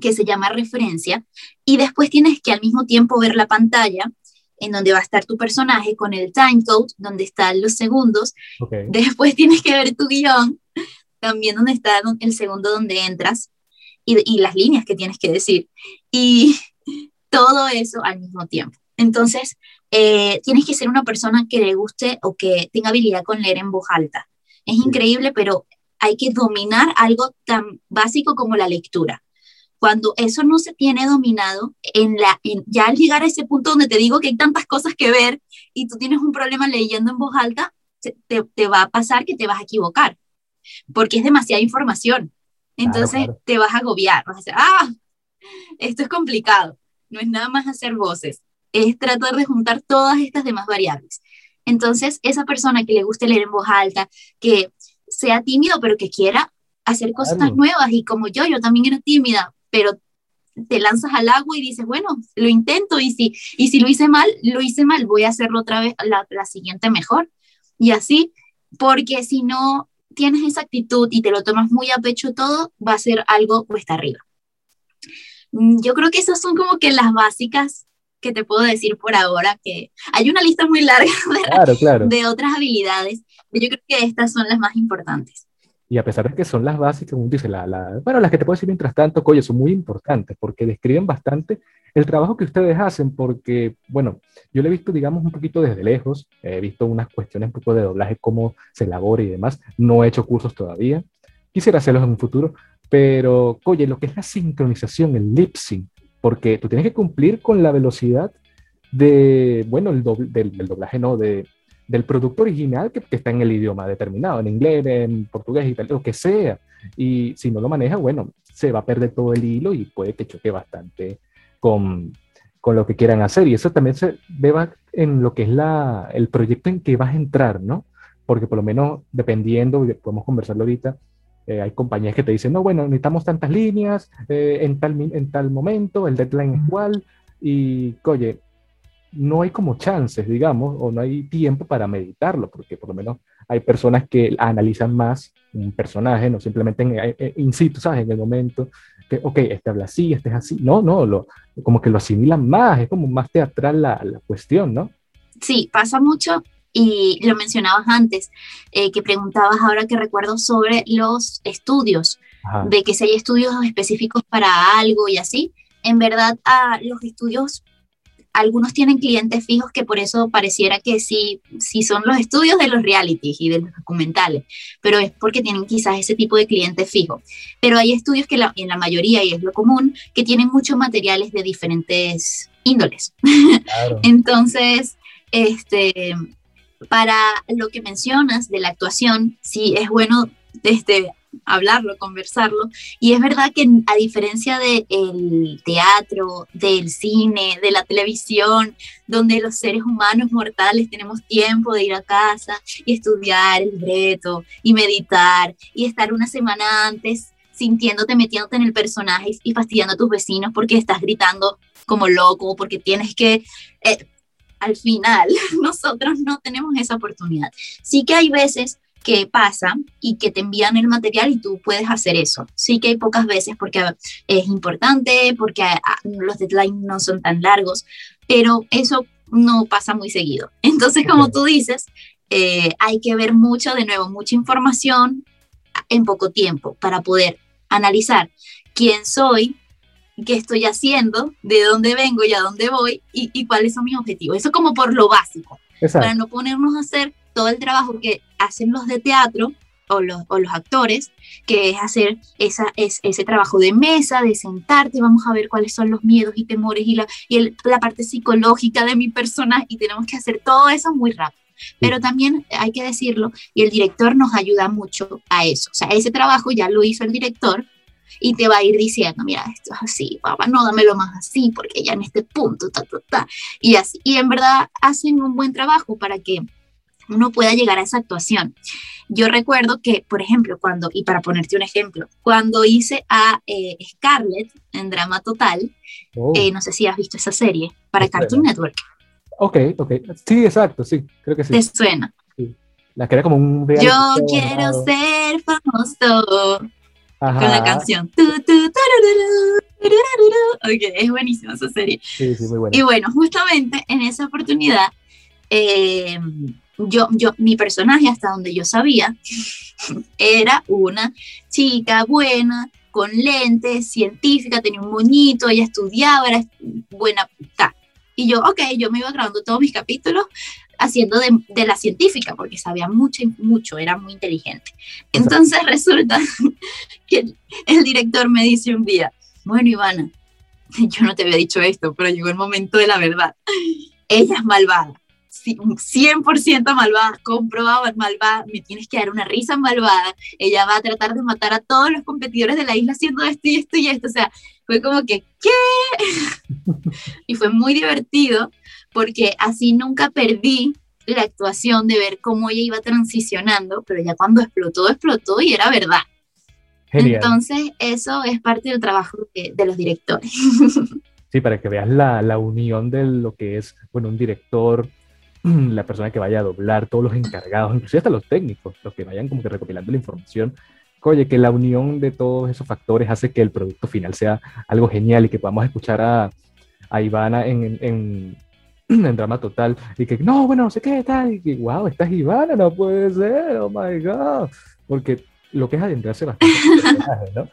[SPEAKER 2] que se llama referencia, y después tienes que al mismo tiempo ver la pantalla en donde va a estar tu personaje con el timecode, donde están los segundos. Después tienes que ver tu guion, también donde está el segundo donde entras y, y las líneas que tienes que decir. Y todo eso al mismo tiempo. Entonces, eh, tienes que ser una persona que le guste o que tenga habilidad con leer en voz alta. Es increíble, pero hay que dominar algo tan básico como la lectura. Cuando eso no se tiene dominado, en la, ya al llegar a ese punto donde te digo que hay tantas cosas que ver y tú tienes un problema leyendo en voz alta, te, va a pasar que te vas a equivocar, porque es demasiada información. Entonces te vas a agobiar, vas a decir, ah, esto es complicado, no es nada más hacer voces es tratar de juntar todas estas demás variables. Entonces, esa persona que le guste leer en voz alta, que sea tímido, pero que quiera hacer cosas nuevas, y como yo, yo también era tímida, pero te lanzas al agua y dices, bueno, lo intento, y si, y si lo hice mal, lo hice mal, voy a hacerlo otra vez, la, la siguiente mejor. Y así, porque si no tienes esa actitud y te lo tomas muy a pecho todo, va a ser algo cuesta arriba. Mm, yo creo que esas son como que las básicas que te puedo decir por ahora, que hay una lista muy larga de, otras habilidades, pero yo creo que estas son las más importantes.
[SPEAKER 1] Y a pesar de que son las básicas, como dice, la, bueno, las que te puedo decir mientras tanto, oye, son muy importantes porque describen bastante el trabajo que ustedes hacen, porque, bueno, yo lo he visto, digamos, un poquito desde lejos, he visto unas cuestiones un poco de doblaje, cómo se elabora y demás, no he hecho cursos todavía, quisiera hacerlos en un futuro, pero, oye, lo que es la sincronización, el lip sync, porque tú tienes que cumplir con la velocidad de, bueno, el del, doblaje, no, de, del producto original que, está en el idioma determinado, en inglés, en portugués, tal, lo que sea. Y si no lo maneja, bueno, se va a perder todo el hilo y puede que choque bastante con, con lo que quieran hacer. Y eso también se deba en lo que es la, el proyecto en que vas a entrar, ¿no? Porque por lo menos, dependiendo, podemos conversarlo ahorita, eh, hay compañías que te dicen, no, bueno, necesitamos tantas líneas eh, en, tal, en tal momento, el deadline es igual, y oye, no hay como chances, digamos, o no hay tiempo para meditarlo, porque por lo menos hay personas que analizan más un personaje, no simplemente en, eh, in situ, ¿sabes? En el momento, que, ok, este habla así, este es así. No, no, lo, como que lo asimilan más, es como más teatral la, la cuestión, ¿no?
[SPEAKER 2] sí, pasa mucho y lo mencionabas antes, eh, que preguntabas ahora que recuerdo sobre los estudios, de que si hay estudios específicos para algo y así. En verdad, a los estudios algunos tienen clientes fijos que por eso pareciera que sí, sí son los estudios de los realities y de los documentales, pero es porque tienen quizás ese tipo de cliente fijo. Pero hay estudios que en la mayoría, y es lo común, que tienen muchos materiales de diferentes índoles. Entonces, este, para lo que mencionas de la actuación, sí es bueno este, hablarlo, conversarlo. Y es verdad que a diferencia del teatro, del cine, de la televisión, donde los seres humanos mortales tenemos tiempo de ir a casa y estudiar el libreto y meditar y estar una semana antes sintiéndote, metiéndote en el personaje y fastidiando a tus vecinos porque estás gritando como loco, porque tienes que... Eh, al final, nosotros no tenemos esa oportunidad. Sí que hay veces que pasa y que te envían el material y tú puedes hacer eso. Sí que hay pocas veces porque es importante, porque ah, los deadlines no son tan largos, pero eso no pasa muy seguido. Entonces, como tú dices, eh, hay que ver mucho, de nuevo, mucha información en poco tiempo para poder analizar quién soy, qué estoy haciendo, de dónde vengo y a dónde voy y, y cuáles son mis objetivos. Eso como por lo básico, para no ponernos a hacer todo el trabajo que hacen los de teatro o los, o los actores, que es hacer esa, es, ese trabajo de mesa, de sentarte, vamos a ver cuáles son los miedos y temores y la, y la parte psicológica de mi persona y tenemos que hacer todo eso muy rápido. Pero también hay que decirlo, y el director nos ayuda mucho a eso. O sea, ese trabajo ya lo hizo el director y te va a ir diciendo, mira, esto es así, papá, no, dámelo más así, porque ya en este punto, ta, ta, ta. Y así, y en verdad hacen un buen trabajo para que uno pueda llegar a esa actuación. Yo recuerdo que, por ejemplo, cuando, y para ponerte un ejemplo, cuando hice a eh, Scarlett en Drama Total, oh. eh, no sé si has visto esa serie, para Cartoon Network.
[SPEAKER 1] Ok, ok. Sí, exacto, sí, creo que sí.
[SPEAKER 2] ¿Te suena?
[SPEAKER 1] Sí. La que era como un...
[SPEAKER 2] Yo quiero ser famoso. Con la canción. ok, es buenísima esa serie.
[SPEAKER 1] Sí, sí, muy buena.
[SPEAKER 2] Y bueno, justamente en esa oportunidad... Eh, yo, yo, mi personaje, hasta donde yo sabía, era una chica buena, con lentes, científica, tenía un moñito, ella estudiaba, era buena, ta. Y yo, ok, yo me iba grabando todos mis capítulos haciendo de, de la científica, porque sabía mucho, mucho, era muy inteligente. Entonces resulta que el, el director me dice un día, bueno, Ivana, yo no te había dicho esto, pero llegó el momento de la verdad. Ella es malvada 100% malvada, comprobado malvada, me tienes que dar una risa malvada, ella va a tratar de matar a todos los competidores de la isla haciendo esto y esto y esto, o sea, fue como que, ¿qué? y fue muy divertido porque así nunca perdí la actuación de ver cómo ella iba transicionando, pero ya cuando explotó, explotó y era verdad. Entonces, eso es parte del trabajo de, de los directores.
[SPEAKER 1] Sí, para que veas la, la, unión de lo que es, bueno, un director, la persona que vaya a doblar, todos los encargados, inclusive hasta los técnicos, los que vayan como que recopilando la información. Oye, que la unión de todos esos factores hace que el producto final sea algo genial y que podamos escuchar a, a Ivana en, en, en, drama total y que no, bueno, no sé qué tal, y que wow, esta es Ivana, no puede ser, oh my god, porque lo que es adentrarse bastante, ¿no?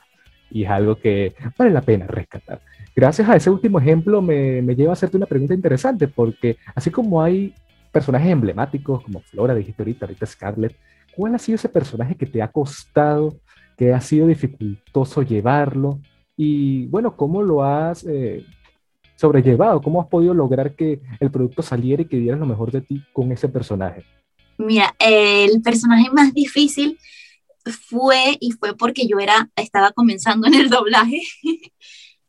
[SPEAKER 1] Y es algo que vale la pena rescatar. Gracias a ese último ejemplo me, me lleva a hacerte una pregunta interesante, porque así como hay personajes emblemáticos como Flora, dijiste ahorita, ahorita Scarlett, ¿cuál ha sido ese personaje que te ha costado, que ha sido dificultoso llevarlo? Y bueno, ¿cómo lo has eh, sobrellevado? ¿Cómo has podido lograr que el producto saliera y que dieras lo mejor de ti con ese personaje?
[SPEAKER 2] Mira, el personaje más difícil fue, y fue porque yo era, estaba comenzando en el doblaje,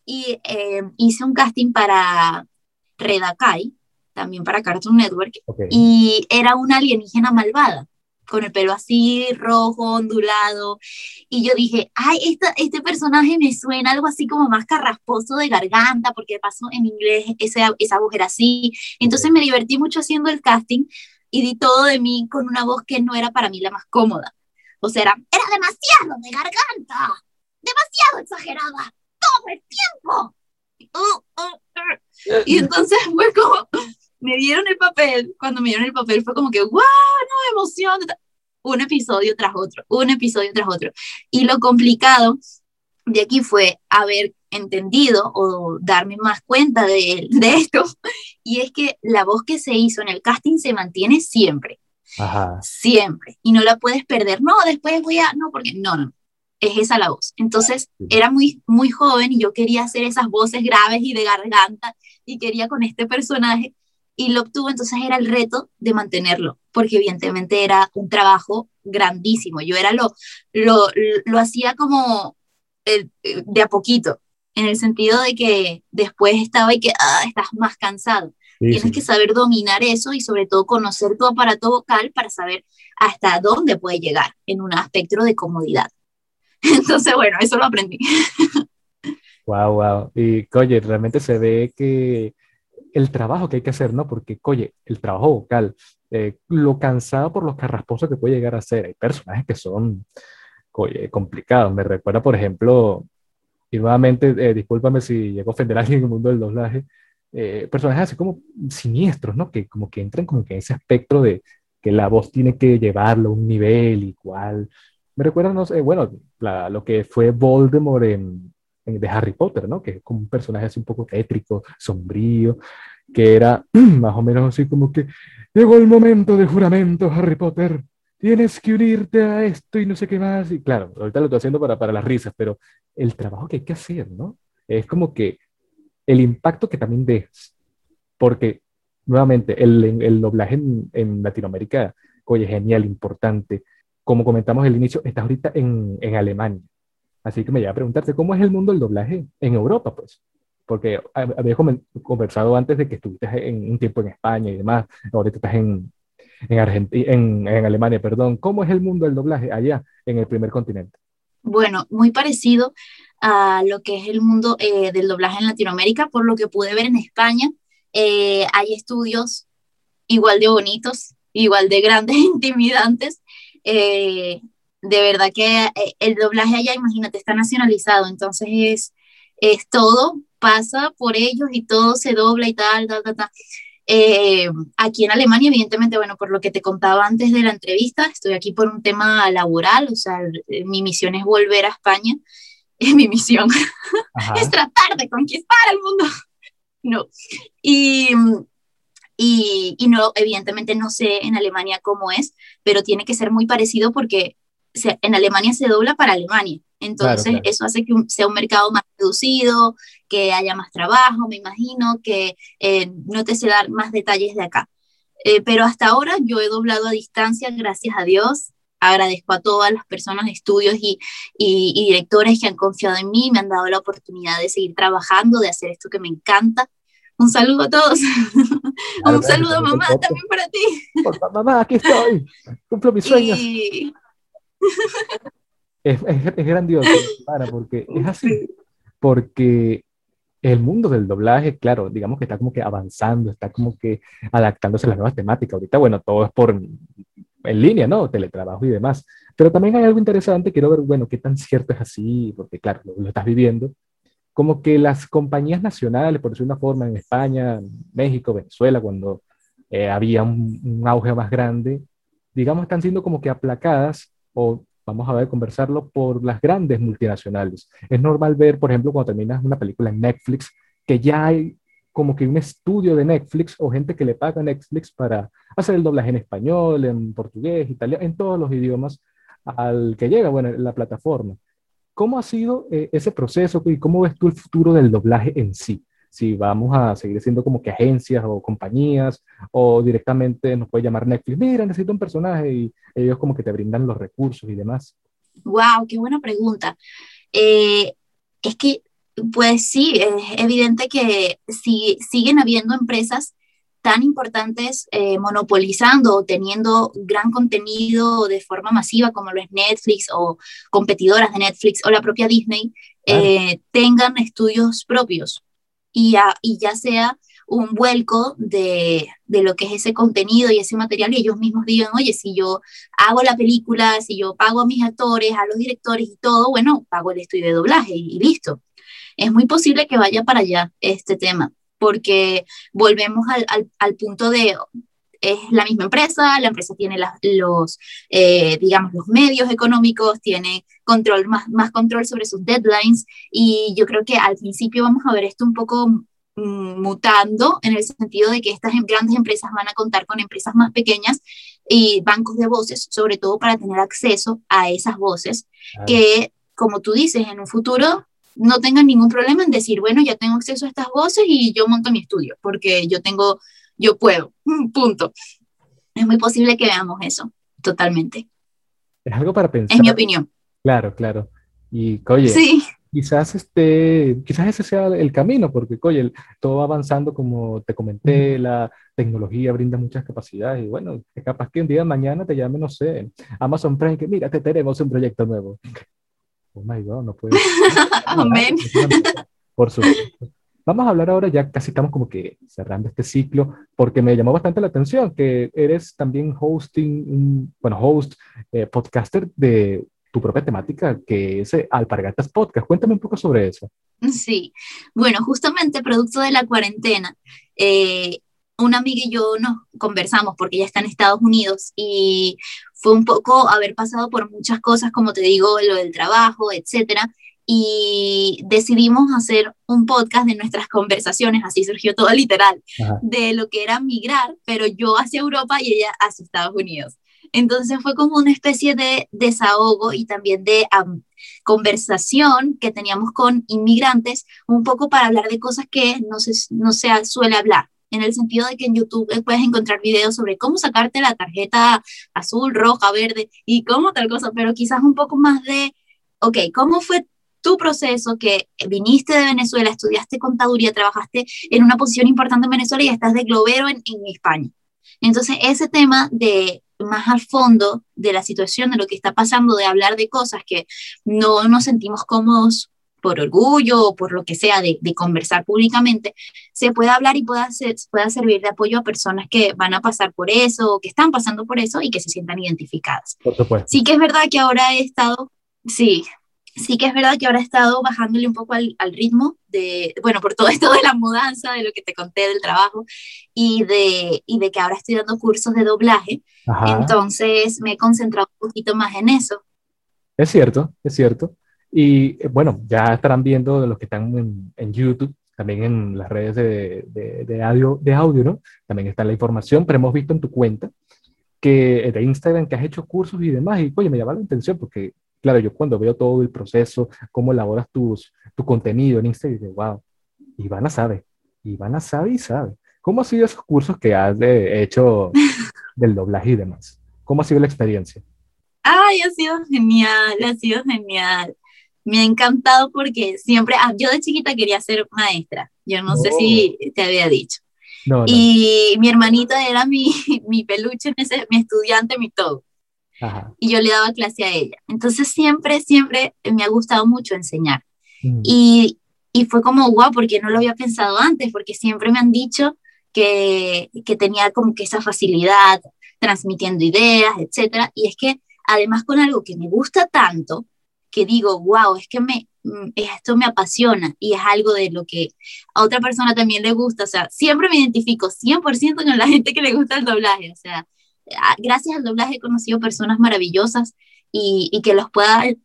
[SPEAKER 2] y eh, hice un casting para Redakai, también para Cartoon Network, y era una alienígena malvada, con el pelo así rojo, ondulado, y yo dije, ay, esta, este personaje me suena algo así como más carrasposo de garganta, porque pasó en inglés esa, esa voz era así, entonces me divertí mucho haciendo el casting y di todo de mí con una voz que no era para mí la más cómoda. O sea, era, era demasiado de garganta, demasiado exagerada, todo el tiempo. Uh, uh. Y entonces fue como, me dieron el papel, cuando me dieron el papel fue como que, wow, no, emoción. Un episodio tras otro, un episodio tras otro. Y lo complicado de aquí fue haber entendido o darme más cuenta de, de esto. Y es que la voz que se hizo en el casting se mantiene siempre. Ajá. Siempre. Y no la puedes perder. No, después voy a. No, porque. No, no. Es esa la voz. Entonces, era muy, muy joven y yo quería hacer esas voces graves y de garganta y quería con este personaje y lo obtuvo, entonces era el reto de mantenerlo, porque evidentemente era un trabajo grandísimo. Yo era lo, lo, lo hacía como eh, de a poquito, en el sentido de que después estaba y que ah, estás más cansado. Tienes que saber dominar eso y sobre todo conocer tu aparato vocal para saber hasta dónde puede llegar en un aspecto de comodidad. Entonces, bueno, eso lo aprendí.
[SPEAKER 1] Wow, wow. Y oye, realmente se ve que el trabajo que hay que hacer, ¿no? Porque, oye, el trabajo vocal, eh, lo cansado por los carrasposos que puede llegar a ser. Hay personajes que son, oye, complicados. Me recuerda, por ejemplo, y nuevamente, eh, discúlpame si llego a ofender a alguien en el mundo del doblaje, eh, personajes así como siniestros, ¿no? Que como que entran como que en ese espectro de que la voz tiene que llevarlo a un nivel igual. Me recuerda, no sé, bueno, lo que fue Voldemort en, de Harry Potter, ¿no? Que es como un personaje así un poco tétrico, sombrío, que era más o menos así como que llegó el momento del juramento, Harry Potter, tienes que unirte a esto y no sé qué más. Y claro, ahorita lo estoy haciendo para, para las risas, pero el trabajo que hay que hacer, ¿no? Es como que el impacto que también dejas, porque nuevamente el, el doblaje en, en Latinoamérica, oye, genial, importante. Como comentamos al inicio, está ahorita en, en Alemania Así que me lleva a preguntarte, ¿cómo es el mundo del doblaje en Europa, pues? Porque habías conversado antes de que estuviste en un tiempo en España y demás, ahorita estás en, en, en Alemania, perdón. ¿Cómo es el mundo del doblaje allá en el primer continente?
[SPEAKER 2] Bueno, muy parecido a lo que es el mundo eh, del doblaje en Latinoamérica, por lo que pude ver en España. Eh, hay estudios igual de bonitos, igual de grandes, intimidantes. Eh, de verdad que eh, el doblaje allá, imagínate, está nacionalizado, entonces es, es todo, pasa por ellos y todo se dobla y tal, tal, tal, tal. Eh, aquí en Alemania, evidentemente, bueno, por lo que te contaba antes de la entrevista, estoy aquí por un tema laboral, o sea, eh, mi misión es volver a España, es mi misión, es tratar de conquistar el mundo. No. Y, y, y, no, evidentemente no sé en Alemania cómo es, pero tiene que ser muy parecido porque en Alemania se dobla para Alemania. Entonces, eso hace que sea un mercado más reducido, que haya más trabajo, me imagino, que eh, no te sé dar más detalles de acá. Eh, pero hasta ahora yo he doblado a distancia, gracias a Dios. Agradezco a todas las personas, estudios y, y, directores que han confiado en mí, me han dado la oportunidad de seguir trabajando, de hacer esto que me encanta. Un saludo a todos. un saludo, mamá, también para ti.
[SPEAKER 1] mamá, aquí estoy. Cumplo mis sueños. es, es, grandioso, para, porque es así, porque el mundo del doblaje, claro, digamos que está como que avanzando, está como que adaptándose a las nuevas temáticas. Ahorita, bueno, todo es por en línea, ¿no? Teletrabajo y demás. Pero también hay algo interesante, quiero ver, bueno, qué tan cierto es así, porque claro, lo, estás viviendo. Como que las compañías nacionales, por decir una forma, en España, México, Venezuela, cuando eh, había un, un auge más grande, digamos, están siendo como que aplacadas o vamos a ver, conversarlo por las grandes multinacionales. Es normal ver, por ejemplo, cuando terminas una película en Netflix, que ya hay como que un estudio de Netflix o gente que le paga a Netflix para hacer el doblaje en español, en portugués, italiano, en todos los idiomas al que llega, bueno, la plataforma. ¿Cómo ha sido eh, ese proceso y cómo ves tú el futuro del doblaje en sí? si vamos a seguir siendo como que agencias o compañías o directamente nos puede llamar Netflix, mira, necesito un personaje y ellos como que te brindan los recursos y demás.
[SPEAKER 2] Wow, qué buena pregunta. Eh, es que, pues sí, es evidente que si, siguen habiendo empresas tan importantes eh, monopolizando o teniendo gran contenido de forma masiva como lo es Netflix o competidoras de Netflix o la propia Disney, eh, tengan estudios propios. Y ya, y ya sea un vuelco de, de, lo que es ese contenido y ese material y ellos mismos digan, oye, si yo hago la película, si yo pago a mis actores, a los directores y todo, bueno, pago el estudio de doblaje y, listo. Es muy posible que vaya para allá este tema, porque volvemos al, al, al punto de es la misma empresa, la empresa tiene los, eh, digamos, los medios económicos, tiene control, más, más control sobre sus deadlines y yo creo que al principio vamos a ver esto un poco mm, mutando en el sentido de que estas em, grandes empresas van a contar con empresas más pequeñas y bancos de voces, sobre todo para tener acceso a esas voces que, como tú dices, en un futuro no tengan ningún problema en decir, bueno, ya tengo acceso a estas voces y yo monto mi estudio, porque yo tengo yo puedo, punto. Es muy posible que veamos eso, totalmente.
[SPEAKER 1] Es algo para pensar.
[SPEAKER 2] Es mi opinión.
[SPEAKER 1] Claro, claro. Y, oye,
[SPEAKER 2] sí.
[SPEAKER 1] quizás, este, quizás ese sea el camino, porque, oye, todo va avanzando, como te comenté, la tecnología brinda muchas capacidades, y bueno, es capaz que un día mañana te llame, no sé, Amazon Prime, que mira, te tenemos un proyecto nuevo. Oh my God, no puede.
[SPEAKER 2] Amén.
[SPEAKER 1] Por supuesto. Vamos a hablar ahora, ya casi estamos como que cerrando este ciclo, porque me llamó bastante la atención que eres también hosting, bueno, host, eh, podcaster de tu propia temática, que es eh, Alpargatas Podcast. Cuéntame un poco sobre eso.
[SPEAKER 2] Sí, bueno, justamente producto de la cuarentena, eh, una amiga y yo nos conversamos porque ella está en Estados Unidos y fue un poco haber pasado por muchas cosas, como te digo, lo del trabajo, etcétera, y decidimos hacer un podcast de nuestras conversaciones, así surgió todo literal, de lo que era migrar, pero yo hacia Europa y ella hacia Estados Unidos. Entonces fue como una especie de desahogo y también de conversación que teníamos con inmigrantes, un poco para hablar de cosas que no se, no se suele hablar en el sentido de que en YouTube puedes encontrar videos sobre cómo sacarte la tarjeta azul, roja, verde y cómo tal cosa, pero quizás un poco más de, ok, ¿cómo fue tu proceso, que viniste de Venezuela, estudiaste contaduría, trabajaste en una posición importante en Venezuela y estás de globero en, España. Entonces, ese tema de más al fondo de la situación, de lo que está pasando, de hablar de cosas que no nos sentimos cómodos por orgullo o por lo que sea, de, conversar públicamente, se puede hablar y pueda, ser, pueda servir de apoyo a personas que van a pasar por eso, o que están pasando por eso y que se sientan identificadas.
[SPEAKER 1] Por supuesto.
[SPEAKER 2] Sí que es verdad que ahora he estado, sí, sí que es verdad que ahora he estado bajándole un poco al, ritmo de, bueno, por todo esto de la mudanza, de lo que te conté del trabajo y de, y de que ahora estoy dando cursos de doblaje. Entonces me he concentrado un poquito más en eso.
[SPEAKER 1] Es cierto, es cierto. Y eh, bueno, ya estarán viendo los que están en, en YouTube, también en las redes de, de, de, audio, de audio, ¿no? También está la información, pero hemos visto en tu cuenta que de Instagram que has hecho cursos y demás, y oye, me llama la atención porque claro, yo cuando veo todo el proceso, cómo elaboras tus, tu contenido en Instagram, digo, wow, Ivana sabe, Ivana sabe y sabe. ¿Cómo han sido esos cursos que has hecho del doblaje y demás? ¿Cómo ha sido la experiencia?
[SPEAKER 2] Ay, ha sido genial, ha sido genial. Me ha encantado porque siempre, ah, yo de chiquita quería ser maestra, yo no sé si oh. te había dicho. Y mi hermanita era mi, mi peluche, mi estudiante, mi todo y yo le daba clase a ella. Entonces siempre, siempre me ha gustado mucho enseñar. Mm. Y, y, fue como, guau, porque no lo había pensado antes, porque siempre me han dicho que, que tenía como que esa facilidad transmitiendo ideas, etcétera. Y es que además con algo que me gusta tanto, que digo, wow, es que me, mm, esto me apasiona y es algo de lo que a otra persona también le gusta. O sea, siempre me identifico 100% con la gente que le gusta el doblaje. O sea, Ah, gracias al doblaje he conocido personas maravillosas y, que los pueda eh,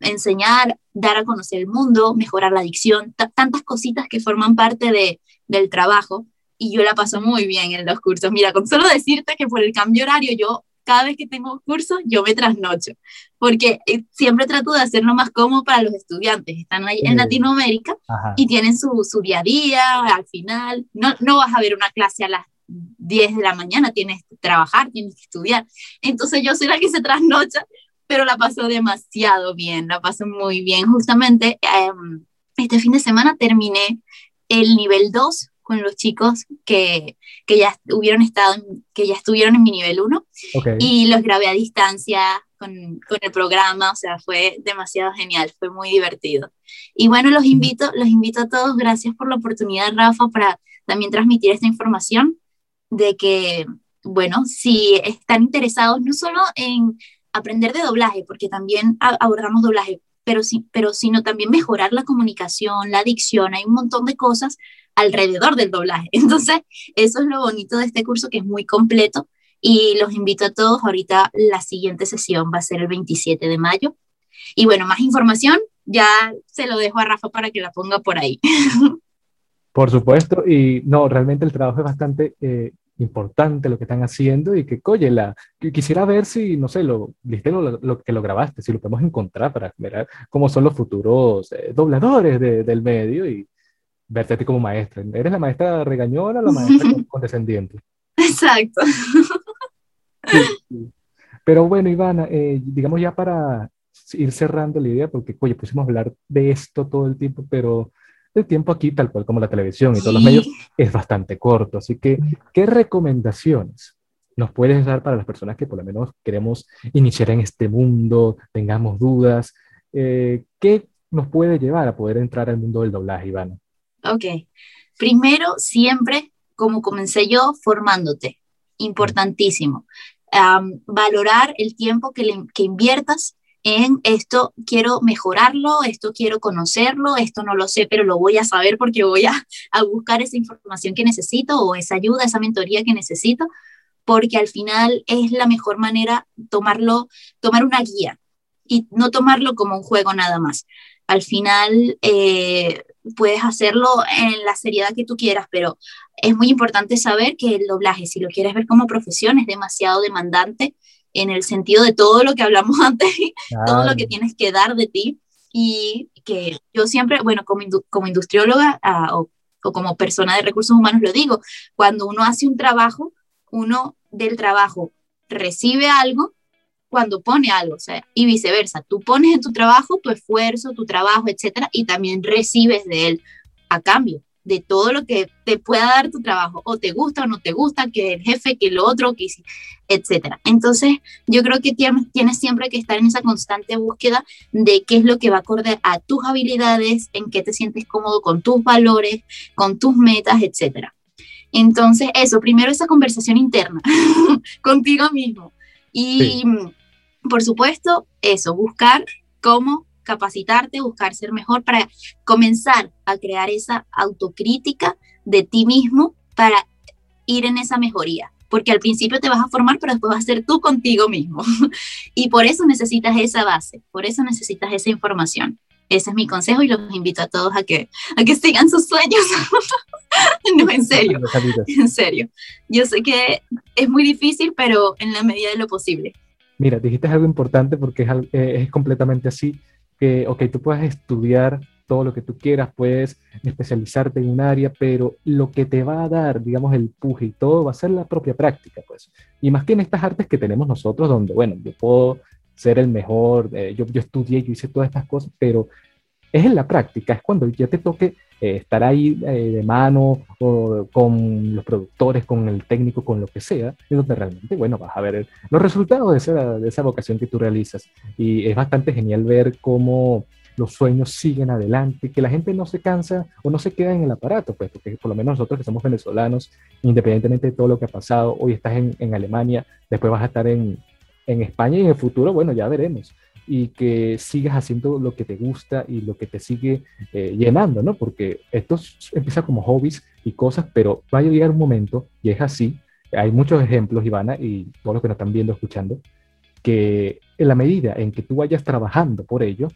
[SPEAKER 2] enseñar, dar a conocer el mundo, mejorar la adicción, tantas cositas que forman parte de, del trabajo y yo la paso muy bien en los cursos. Mira, con solo decirte que por el cambio horario yo cada vez que tengo cursos yo me trasnocho, porque eh, siempre trato de hacerlo más cómodo para los estudiantes. Están ahí en Latinoamérica y tienen su, su, día a día, al final, no, no vas a ver una clase a las 10 de la mañana, tienes que trabajar, tienes que estudiar. Entonces yo soy la que se trasnocha, pero la paso demasiado bien, la paso muy bien. Justamente em, este fin de semana terminé el nivel 2 con los chicos que, que ya hubieron estado, que ya estuvieron en mi nivel 1 y los grabé a distancia con, con, el programa, o sea, fue demasiado genial, fue muy divertido. Y bueno, los invito, los invito a todos, gracias por la oportunidad, Rafa, para también transmitir esta información de que, bueno, si están interesados no solo en aprender de doblaje, porque también abordamos doblaje, pero, sí, pero sino también mejorar la comunicación, la dicción, hay un montón de cosas alrededor del doblaje. Entonces, eso es lo bonito de este curso que es muy completo y los invito a todos. Ahorita la siguiente sesión va a ser el 27 de mayo. Y bueno, más información ya se lo dejo a Rafa para que la ponga por ahí.
[SPEAKER 1] Por supuesto, y no, realmente el trabajo es bastante eh, importante lo que están haciendo y que, oye, la, quisiera ver si, no sé, lo, lo, lo, que lo grabaste, si lo podemos encontrar para ver cómo son los futuros eh, dobladores del medio y verte a ti como maestra. ¿Eres la maestra regañona o la maestra condescendiente?
[SPEAKER 2] Exacto.
[SPEAKER 1] Pero bueno, Ivana, eh, digamos ya para ir cerrando la idea, porque, oye, pusimos a hablar de esto todo el tiempo, pero el tiempo aquí, tal cual como la televisión y todos los medios, es bastante corto. Así que, ¿qué recomendaciones nos puedes dar para las personas que por lo menos queremos iniciar en este mundo, tengamos dudas? Eh, ¿Qué nos puede llevar a poder entrar al mundo del doblaje, Ivana?
[SPEAKER 2] Ok. Primero, siempre, como comencé yo, formándote. Importantísimo. valorar el tiempo que, le, que inviertas en esto quiero mejorarlo, esto quiero conocerlo, esto no lo sé, pero lo voy a saber porque voy a, a, buscar esa información que necesito o esa ayuda, esa mentoría que necesito, porque al final es la mejor manera tomarlo, tomar una guía y no tomarlo como un juego nada más. Al final eh, puedes hacerlo en la seriedad que tú quieras, pero es muy importante saber que el doblaje, si lo quieres ver como profesión, es demasiado demandante en el sentido de todo lo que hablamos antes, todo lo que tienes que dar de ti y que yo siempre, bueno, como, como industrióloga ah, o, o, como persona de recursos humanos lo digo, cuando uno hace un trabajo, uno del trabajo recibe algo cuando pone algo, o sea, y viceversa, tú pones en tu trabajo tu esfuerzo, tu trabajo, etcétera, y también recibes de él a cambio de todo lo que te pueda dar tu trabajo, o te gusta o no te gusta, que el jefe, que lo otro, que etcétera. Entonces, yo creo que tienes, siempre que estar en esa constante búsqueda de qué es lo que va acorde a tus habilidades, en qué te sientes cómodo con tus valores, con tus metas, etcétera. Entonces, eso, primero esa conversación interna contigo mismo. Y, por supuesto, eso, buscar cómo capacitarte, buscar ser mejor para comenzar a crear esa autocrítica de ti mismo para ir en esa mejoría. Porque al principio te vas a formar, pero después vas a ser tú contigo mismo. y por eso necesitas esa base, por eso necesitas esa información. Ese es mi consejo y los invito a todos a que, a que sigan sus sueños. no, en serio, en serio. Yo sé que es muy difícil, pero en la medida de lo posible.
[SPEAKER 1] Mira, dijiste algo importante porque es, eh, es completamente así que, ok, tú puedes estudiar todo lo que tú quieras, puedes especializarte en un área, pero lo que te va a dar, digamos, el puje y todo va a ser la propia práctica, pues. Y más que en estas artes que tenemos nosotros, donde, bueno, yo puedo ser el mejor, eh, yo, yo estudié, yo hice todas estas cosas, pero es en la práctica, es cuando ya te toque eh, estar ahí eh, de mano o con los productores, con el técnico, con lo que sea, y donde realmente, bueno, vas a ver los resultados de esa, de esa vocación que tú realizas. Y es bastante genial ver cómo los sueños siguen adelante, que la gente no se cansa o no se queda en el aparato, pues, porque por lo menos nosotros que somos venezolanos, independientemente de todo lo que ha pasado, hoy estás en, en Alemania, después vas a estar en, en España y en el futuro, bueno, ya veremos y que sigas haciendo lo que te gusta y lo que te sigue eh, llenando, ¿no? Porque esto empieza como hobbies y cosas, pero va a llegar un momento, y es así, hay muchos ejemplos, Ivana, y todos los que nos están viendo, escuchando, que en la medida en que tú vayas trabajando por ello,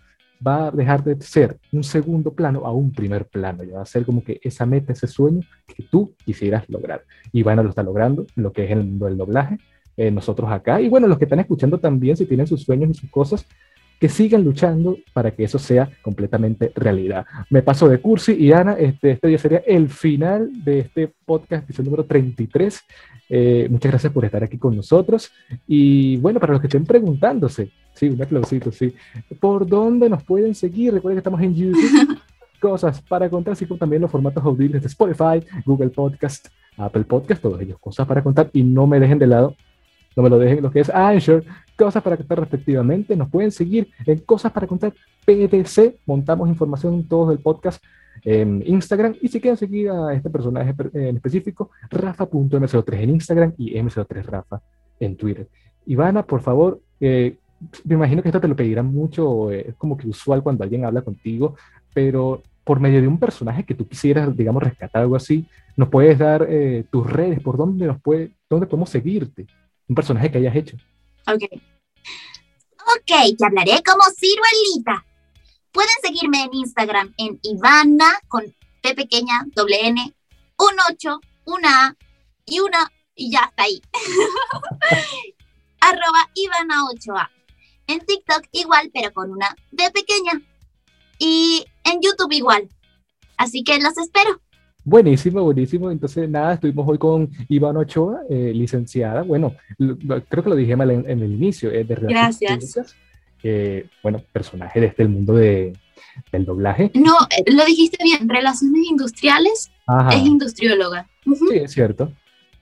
[SPEAKER 1] va a dejar de ser un segundo plano a un primer plano, ya va a ser como que esa meta, ese sueño que tú quisieras lograr. Ivana lo está logrando, lo que es el mundo del doblaje, eh, nosotros acá. Y bueno, los que están escuchando también, si tienen sus sueños y sus cosas, que sigan luchando para que eso sea completamente realidad. Me paso de cursi y Ana, este, este día sería el final de este podcast, episodio número 33. Eh, muchas gracias por estar aquí con nosotros. Y bueno, para los que estén preguntándose, sí, un aplausito, sí, ¿por dónde nos pueden seguir? Recuerden que estamos en YouTube. cosas para contar, así como también los formatos audibles de Spotify, Google Podcast, Apple Podcast, todos ellos, cosas para contar. Y no me dejen de lado no me lo dejen lo que es Anchor, Cosas para Contar respectivamente. Nos pueden seguir en Cosas para Contar PDC. Montamos información en todo el podcast en Instagram. Y si quieren seguir a este personaje en específico, rafa.m03 en Instagram y m03rafa en Twitter. Ivana, por favor, eh, me imagino que esto te lo pedirán mucho, eh, es como que usual cuando alguien habla contigo, pero por medio de un personaje que tú quisieras, digamos, rescatar algo así, nos puedes dar eh, tus redes, por dónde nos puede, dónde podemos seguirte, un personaje que hayas hecho.
[SPEAKER 2] Ok. Ok, te hablaré como ciruelita. Pueden seguirme en Instagram en Ivana con P pequeña, doble N, un 8, una A y una y ya está ahí. Arroba Ivana 8A. En TikTok igual, pero con una D pequeña. Y en YouTube igual. Así que los espero.
[SPEAKER 1] Buenísimo, buenísimo. Entonces, nada, estuvimos hoy con Iván Ochoa, eh, licenciada. Bueno, creo que lo dije mal en, el inicio, eh, de
[SPEAKER 2] Gracias.
[SPEAKER 1] Eh, bueno, personaje desde el mundo de, del doblaje.
[SPEAKER 2] No, lo dijiste bien, relaciones industriales, es industrióloga.
[SPEAKER 1] Sí, es cierto.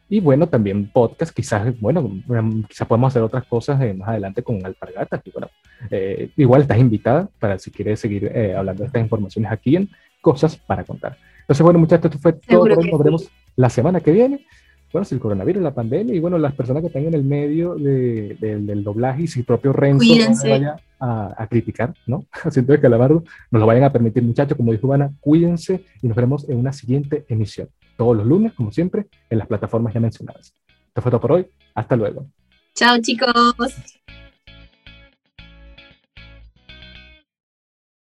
[SPEAKER 1] Y bueno, también podcast, quizás, bueno, quizás podemos hacer otras cosas más adelante con Alpargatas. Y bueno, igual estás invitada para si quieres seguir hablando de estas informaciones aquí en Cosas para Contar. Entonces, bueno, muchachos, esto fue todo. Nos veremos la semana que viene. Bueno, si el coronavirus, la pandemia y bueno, las personas que están en el medio del doblaje y si propio Renzo no vaya a, criticar, ¿no? Haciendo de calabardo, nos lo vayan a permitir, muchachos. Como dijo Ivana, cuídense y nos veremos en una siguiente emisión. Todos los lunes, como siempre, en las plataformas ya mencionadas. Esto fue todo por hoy. Hasta luego.
[SPEAKER 2] Chao, chicos.